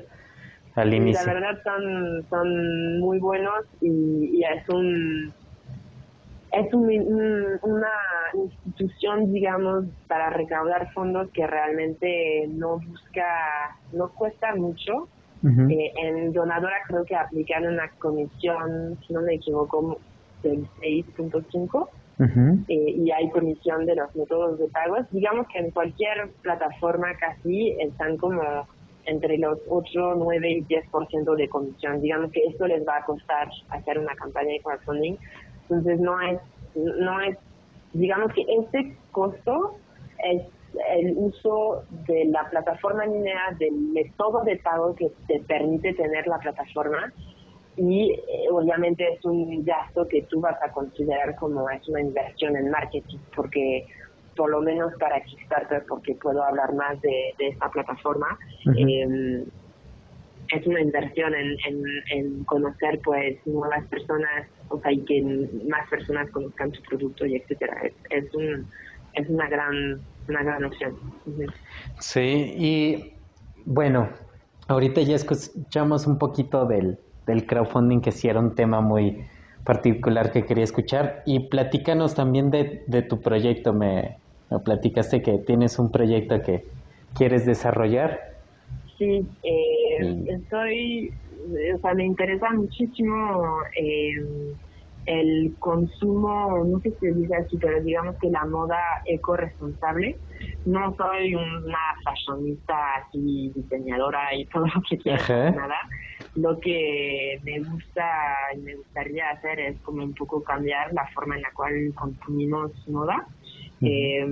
al inicio. La verdad son, son muy buenos y, es un es una institución, digamos, para recaudar fondos que realmente no busca, no cuesta mucho. Eh, en Donadora creo que aplican una comisión, si no me equivoco, del 6.5. Eh, y hay comisión de los métodos de pagos. Digamos que en cualquier plataforma casi están como entre los 8, 9 y 10% de comisión. Digamos que esto les va a costar hacer una campaña de crowdfunding. Entonces no es, no es, digamos que este costo es el uso de la plataforma línea, del método de pago que te permite tener la plataforma y eh, obviamente es un gasto que tú vas a considerar como es una inversión en marketing porque por lo menos para Kickstarter, porque puedo hablar más de, esta plataforma, em, es una inversión en, en, conocer pues nuevas personas, o sea, y que más personas conozcan su producto y etcétera. Es, un, es una gran una gran opción. Sí, y bueno, ahorita ya escuchamos un poquito del, del crowdfunding, que sí era un tema muy particular que quería escuchar, y platícanos también de, de tu proyecto. Me, me platicaste que tienes un proyecto que quieres desarrollar. Sí, eh, estoy, o sea, me interesa muchísimo eh, el consumo, no sé si se dice así, pero digamos que la moda eco-responsable. No soy una fashionista así, diseñadora y todo lo que quiera, nada. Lo que me gusta y me gustaría hacer es como un poco cambiar la forma en la cual consumimos moda. Eh,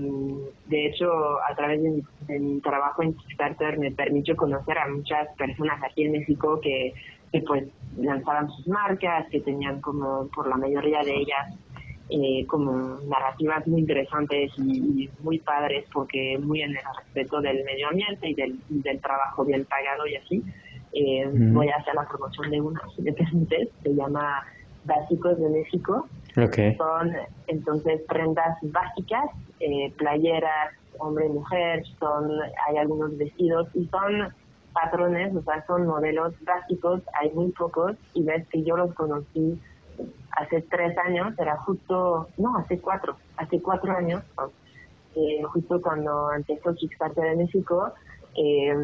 de hecho, a través de mi, trabajo en Kickstarter me permitió conocer a muchas personas aquí en México que, que pues lanzaban sus marcas, que tenían como por la mayoría de ellas eh, como narrativas muy interesantes y, muy padres porque muy en el respeto del medio ambiente y del, del trabajo bien pagado y así. Eh, voy a hacer la promoción de una, si me permites, se llama Básicos de México. Son entonces prendas básicas, eh, playeras, hombre mujer, son, hay algunos vestidos y son patrones, o sea, son modelos básicos, hay muy pocos y ves que yo los conocí hace tres años, era justo, no, hace cuatro, hace cuatro años, eh, justo cuando empezó Kickstarter de México, eh,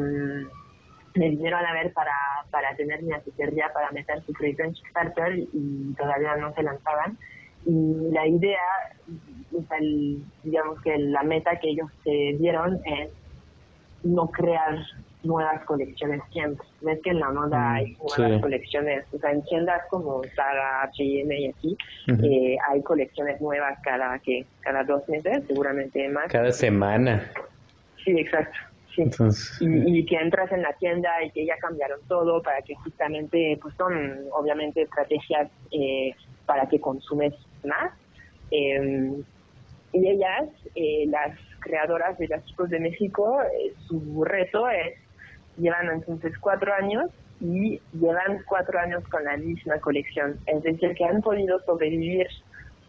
me vinieron a ver para, para tener mi asesoría para meter su proyecto en Kickstarter y todavía no se lanzaban. Y la idea, digamos que la meta que ellos se dieron es no crear nuevas colecciones siempre. Ves que en la moda mm, hay nuevas colecciones, o sea, en tiendas como Zara, H&M y así, eh, hay colecciones nuevas cada que cada dos meses, seguramente más. Cada semana. Sí, exacto. Sí. y, que entras en la tienda y que ya cambiaron todo para que justamente, pues son obviamente estrategias eh, para que consumes más. Em, y ellas, eh, las creadoras de las chicos de México, eh, su reto es, llevan entonces cuatro años y llevan cuatro años con la misma colección. Es decir, que han podido sobrevivir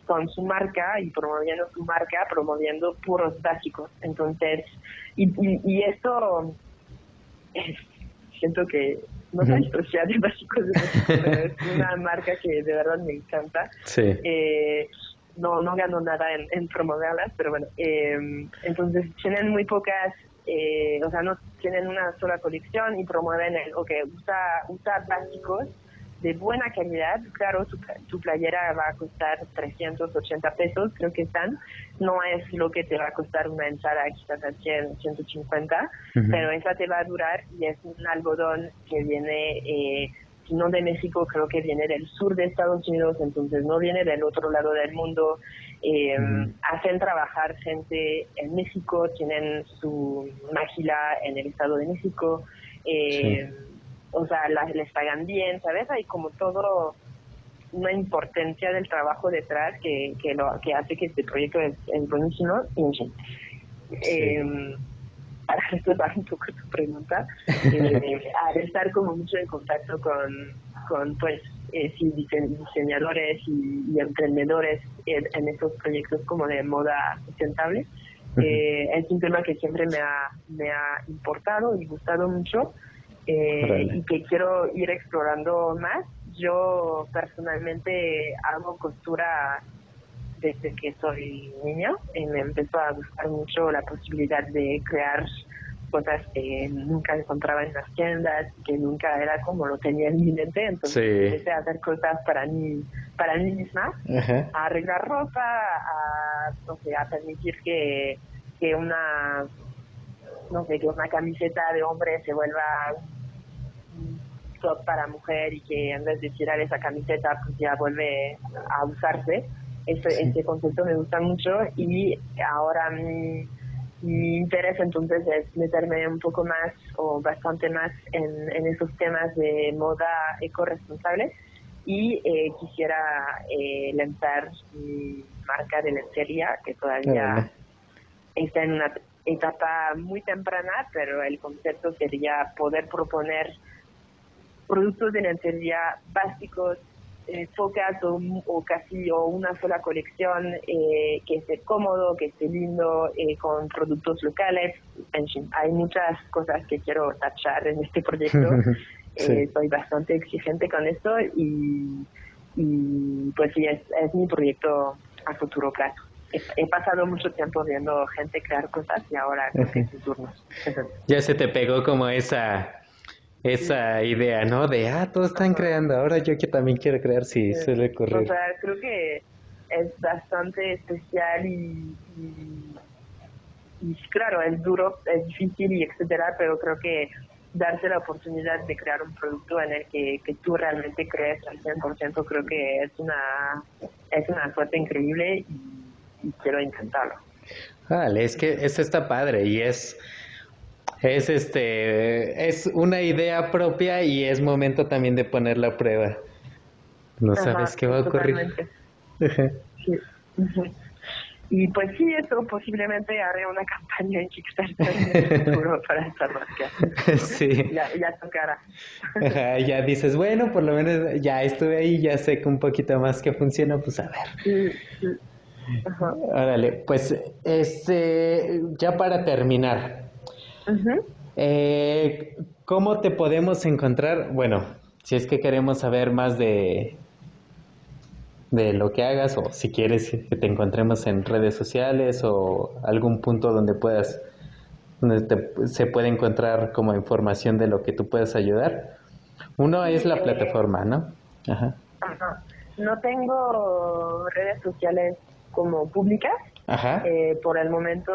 con su marca y promoviendo su marca, promoviendo puros básicos. Entonces, y, y, esto siento que no soy social de básicos, es una marca que de verdad me encanta. Sí. Eh, no, no gano nada en, promoverlas, pero bueno, eh, entonces tienen muy pocas, eh, o sea, no tienen una sola colección y promueven el, ok, usa, usa básicos de buena calidad, claro, tu, playera va a costar 380 pesos, creo que están, no es lo que te va a costar una entrada quizás a 100, 150, pero esa te va a durar y es un algodón que viene, eh, no de México, creo que viene del sur de Estados Unidos, entonces no viene del otro lado del mundo. Eh, hacen trabajar gente en México, tienen su máquina en el Estado de México. Eh, o sea, las, les pagan bien, ¿sabes? Hay como todo una importancia del trabajo detrás que, que, lo, que hace que este proyecto es, buenísimo. Eh, para responder un poco tu pregunta, eh, al estar como mucho en contacto con, con pues, eh, diseñadores y, emprendedores en, estos proyectos como de moda sustentable, eh, es un tema que siempre me ha, me ha importado y gustado mucho eh, y que quiero ir explorando más. Yo personalmente hago costura desde que soy niña y me empezó a gustar mucho la posibilidad de crear cosas que nunca encontraba en las tiendas, que nunca era como lo tenía en mi mente, entonces empecé a hacer cosas para mí, para mí misma, a arreglar ropa, a, no sé, a permitir que, que una no sé, que una camiseta de hombre se vuelva top para mujer y que en vez de tirar esa camiseta pues ya vuelve a usarse. Ese, ese concepto me gusta mucho y ahora mi, mi interés entonces es meterme un poco más o bastante más en, en esos temas de moda eco-responsable y eh, quisiera eh, lanzar mi marca de lencería que todavía está en una etapa muy temprana, pero el concepto sería poder proponer productos de lencería básicos, eh, pocas o, casi o una sola colección eh, que esté cómodo, que esté lindo, eh, con productos locales. En fin, hay muchas cosas que quiero tachar en este proyecto. Eh, soy bastante exigente con esto y, y pues sí, es, es mi proyecto a futuro plazo he, pasado mucho tiempo viendo gente crear cosas y ahora creo que es su turno. ya se te pegó como esa esa idea, ¿no? De, ah, todos están creando, ahora yo que también quiero crear, sí, suele correr. O sea, creo que es bastante especial y, y, claro, es duro, es difícil y etcétera, pero creo que darse la oportunidad de crear un producto en el que, que tú realmente crees al 100%, creo que es una, es una suerte increíble y, quiero intentarlo. Vale, es que eso está padre y es es este es una idea propia y es momento también de ponerla a prueba. No sabes qué va a ocurrir. Y pues sí, eso posiblemente haré una campaña en Kickstarter para esta marca. Sí. Ya, ya tocará. ya dices, bueno, por lo menos ya estuve ahí, ya sé que un poquito más que funciona, pues a ver. Órale, pues este, ya para terminar, eh, ¿cómo te podemos encontrar? Bueno, si es que queremos saber más de, de lo que hagas o si quieres que te encontremos en redes sociales o algún punto donde puedas donde se puede encontrar como información de lo que tú puedes ayudar. Uno es la plataforma, ¿no? Ajá. No tengo redes sociales como públicas. Ajá. Eh, por el momento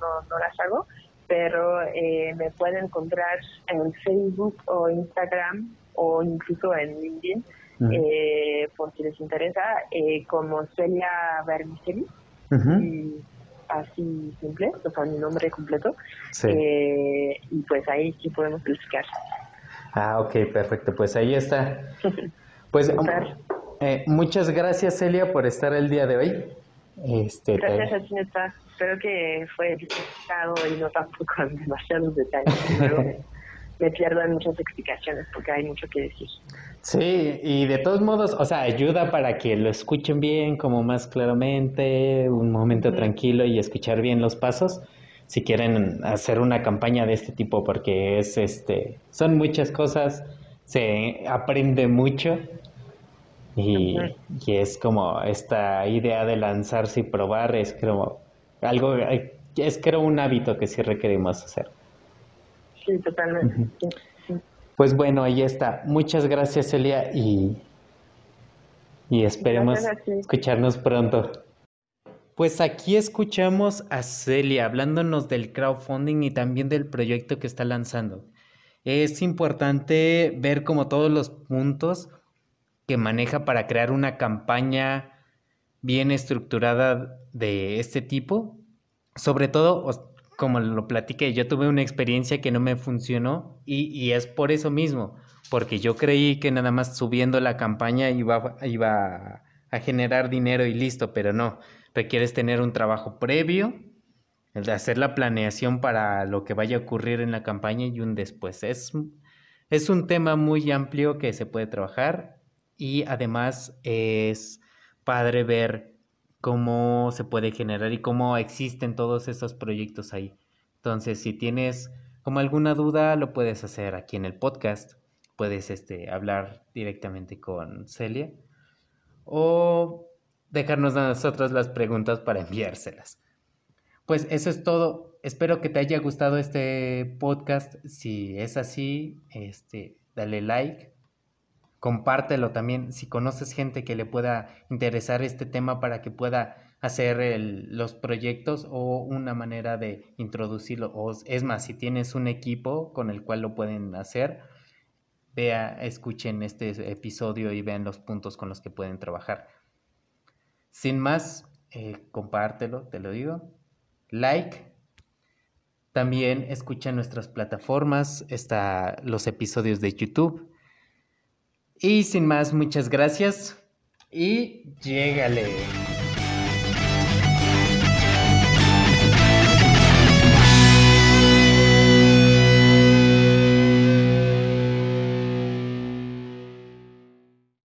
no, no las hago, pero eh, me pueden encontrar en Facebook o Instagram o incluso en LinkedIn eh, por si les interesa, eh, como Celia Vermicelli, y así simple, o sea, mi nombre completo, eh, y pues ahí sí podemos platicar. Ah, ok, perfecto, pues ahí está. Pues eh, muchas gracias Celia por estar el día de hoy. Este, gracias a ti, Espero que fue explicado y no tampoco con demasiados detalles. me pierdan muchas explicaciones porque hay mucho que decir. Sí, y de todos modos, o sea, ayuda para que lo escuchen bien, como más claramente, un momento tranquilo y escuchar bien los pasos, si quieren hacer una campaña de este tipo, porque es este, son muchas cosas, se aprende mucho y, y es como esta idea de lanzarse y probar, es como algo, es creo un hábito que sí requerimos hacer. Sí, totalmente. Pues bueno, ahí está. Muchas gracias, Celia, y, y esperemos escucharnos pronto. Pues aquí escuchamos a Celia hablándonos del crowdfunding y también del proyecto que está lanzando. Es importante ver como todos los puntos que maneja para crear una campaña bien estructurada de este tipo. Sobre todo, como lo platiqué, yo tuve una experiencia que no me funcionó y, es por eso mismo, porque yo creí que nada más subiendo la campaña iba, iba a generar dinero y listo, pero no, requieres tener un trabajo previo, el de hacer la planeación para lo que vaya a ocurrir en la campaña y un después. Es, es un tema muy amplio que se puede trabajar y además es padre ver cómo se puede generar y cómo existen todos esos proyectos ahí. Entonces, si tienes como alguna duda, lo puedes hacer aquí en el podcast. Puedes este, hablar directamente con Celia o dejarnos a nosotros las preguntas para enviárselas. Pues eso es todo. Espero que te haya gustado este podcast. Si es así, este, dale like, compártelo también si conoces gente que le pueda interesar este tema para que pueda hacer los proyectos o una manera de introducirlo. O es más, si tienes un equipo con el cual lo pueden hacer, vea, escuchen este episodio y vean los puntos con los que pueden trabajar. Sin más, eh, compártelo, te lo digo. Like. También escucha nuestras plataformas, está los episodios de YouTube y sin más, muchas gracias y llégale.